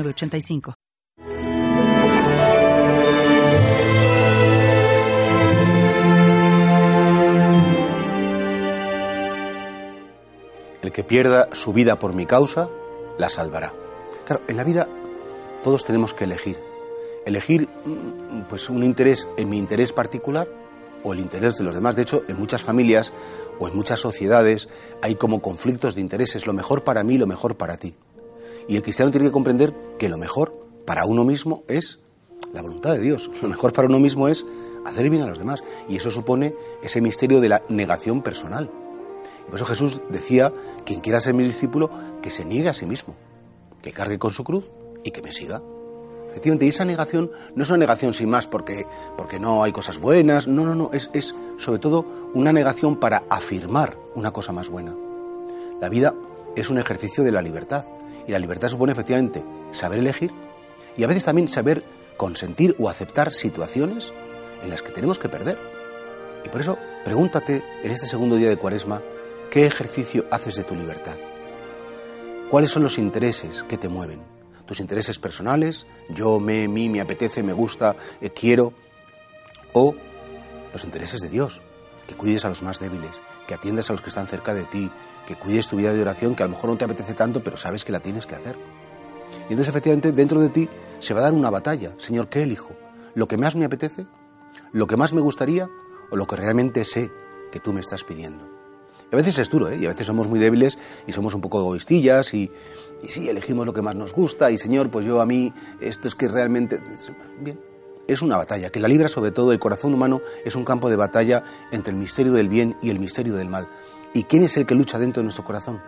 85 El que pierda su vida por mi causa, la salvará. Claro, en la vida todos tenemos que elegir. Elegir mm, pues un interés en mi interés particular o el interés de los demás. De hecho, en muchas familias o en muchas sociedades hay como conflictos de intereses, lo mejor para mí, lo mejor para ti. Y el cristiano tiene que comprender que lo mejor para uno mismo es la voluntad de Dios. Lo mejor para uno mismo es hacer bien a los demás. Y eso supone ese misterio de la negación personal. Y por eso Jesús decía, quien quiera ser mi discípulo, que se niegue a sí mismo, que cargue con su cruz y que me siga. Efectivamente, y esa negación no es una negación sin más porque, porque no hay cosas buenas, no, no, no, es, es sobre todo una negación para afirmar una cosa más buena. La vida es un ejercicio de la libertad y la libertad supone efectivamente saber elegir y a veces también saber consentir o aceptar situaciones en las que tenemos que perder. Y por eso, pregúntate en este segundo día de Cuaresma, ¿qué ejercicio haces de tu libertad? ¿Cuáles son los intereses que te mueven? ¿Tus intereses personales? Yo, me, mí, me apetece, me gusta, eh, quiero. ¿O los intereses de Dios? Que cuides a los más débiles, que atiendas a los que están cerca de ti, que cuides tu vida de oración, que a lo mejor no te apetece tanto, pero sabes que la tienes que hacer. Y entonces efectivamente dentro de ti se va a dar una batalla. Señor, ¿qué elijo? ¿Lo que más me apetece? ¿Lo que más me gustaría? ¿O lo que realmente sé que tú me estás pidiendo? Y a veces es duro, ¿eh? Y a veces somos muy débiles y somos un poco egoístillas y, y sí, elegimos lo que más nos gusta y Señor, pues yo a mí esto es que realmente... Bien, es una batalla, que la libra sobre todo el corazón humano es un campo de batalla entre el misterio del bien y el misterio del mal. ¿Y quién es el que lucha dentro de nuestro corazón?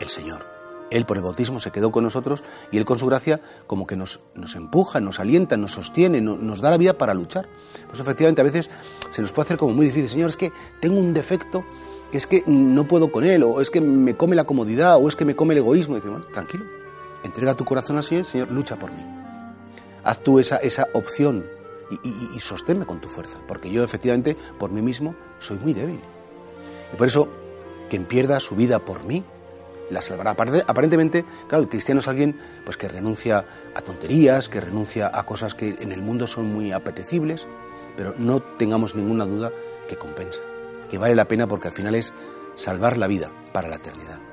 El Señor. Él por el bautismo se quedó con nosotros y Él con su gracia como que nos, nos empuja, nos alienta, nos sostiene, nos da la vida para luchar. Pues efectivamente a veces se nos puede hacer como muy difícil. Señor, es que tengo un defecto que es que no puedo con Él, o es que me come la comodidad, o es que me come el egoísmo. Dice, bueno, tranquilo, entrega tu corazón al Señor, Señor, lucha por mí haz tú esa, esa opción y, sosténme con tu fuerza, porque yo efectivamente por mí mismo soy muy débil. Y por eso, quien pierda su vida por mí, la salvará. Aparentemente, claro, el cristiano es alguien pues, que renuncia a tonterías, que renuncia a cosas que en el mundo son muy apetecibles, pero no tengamos ninguna duda que compensa, que vale la pena porque al final es salvar la vida para la eternidad.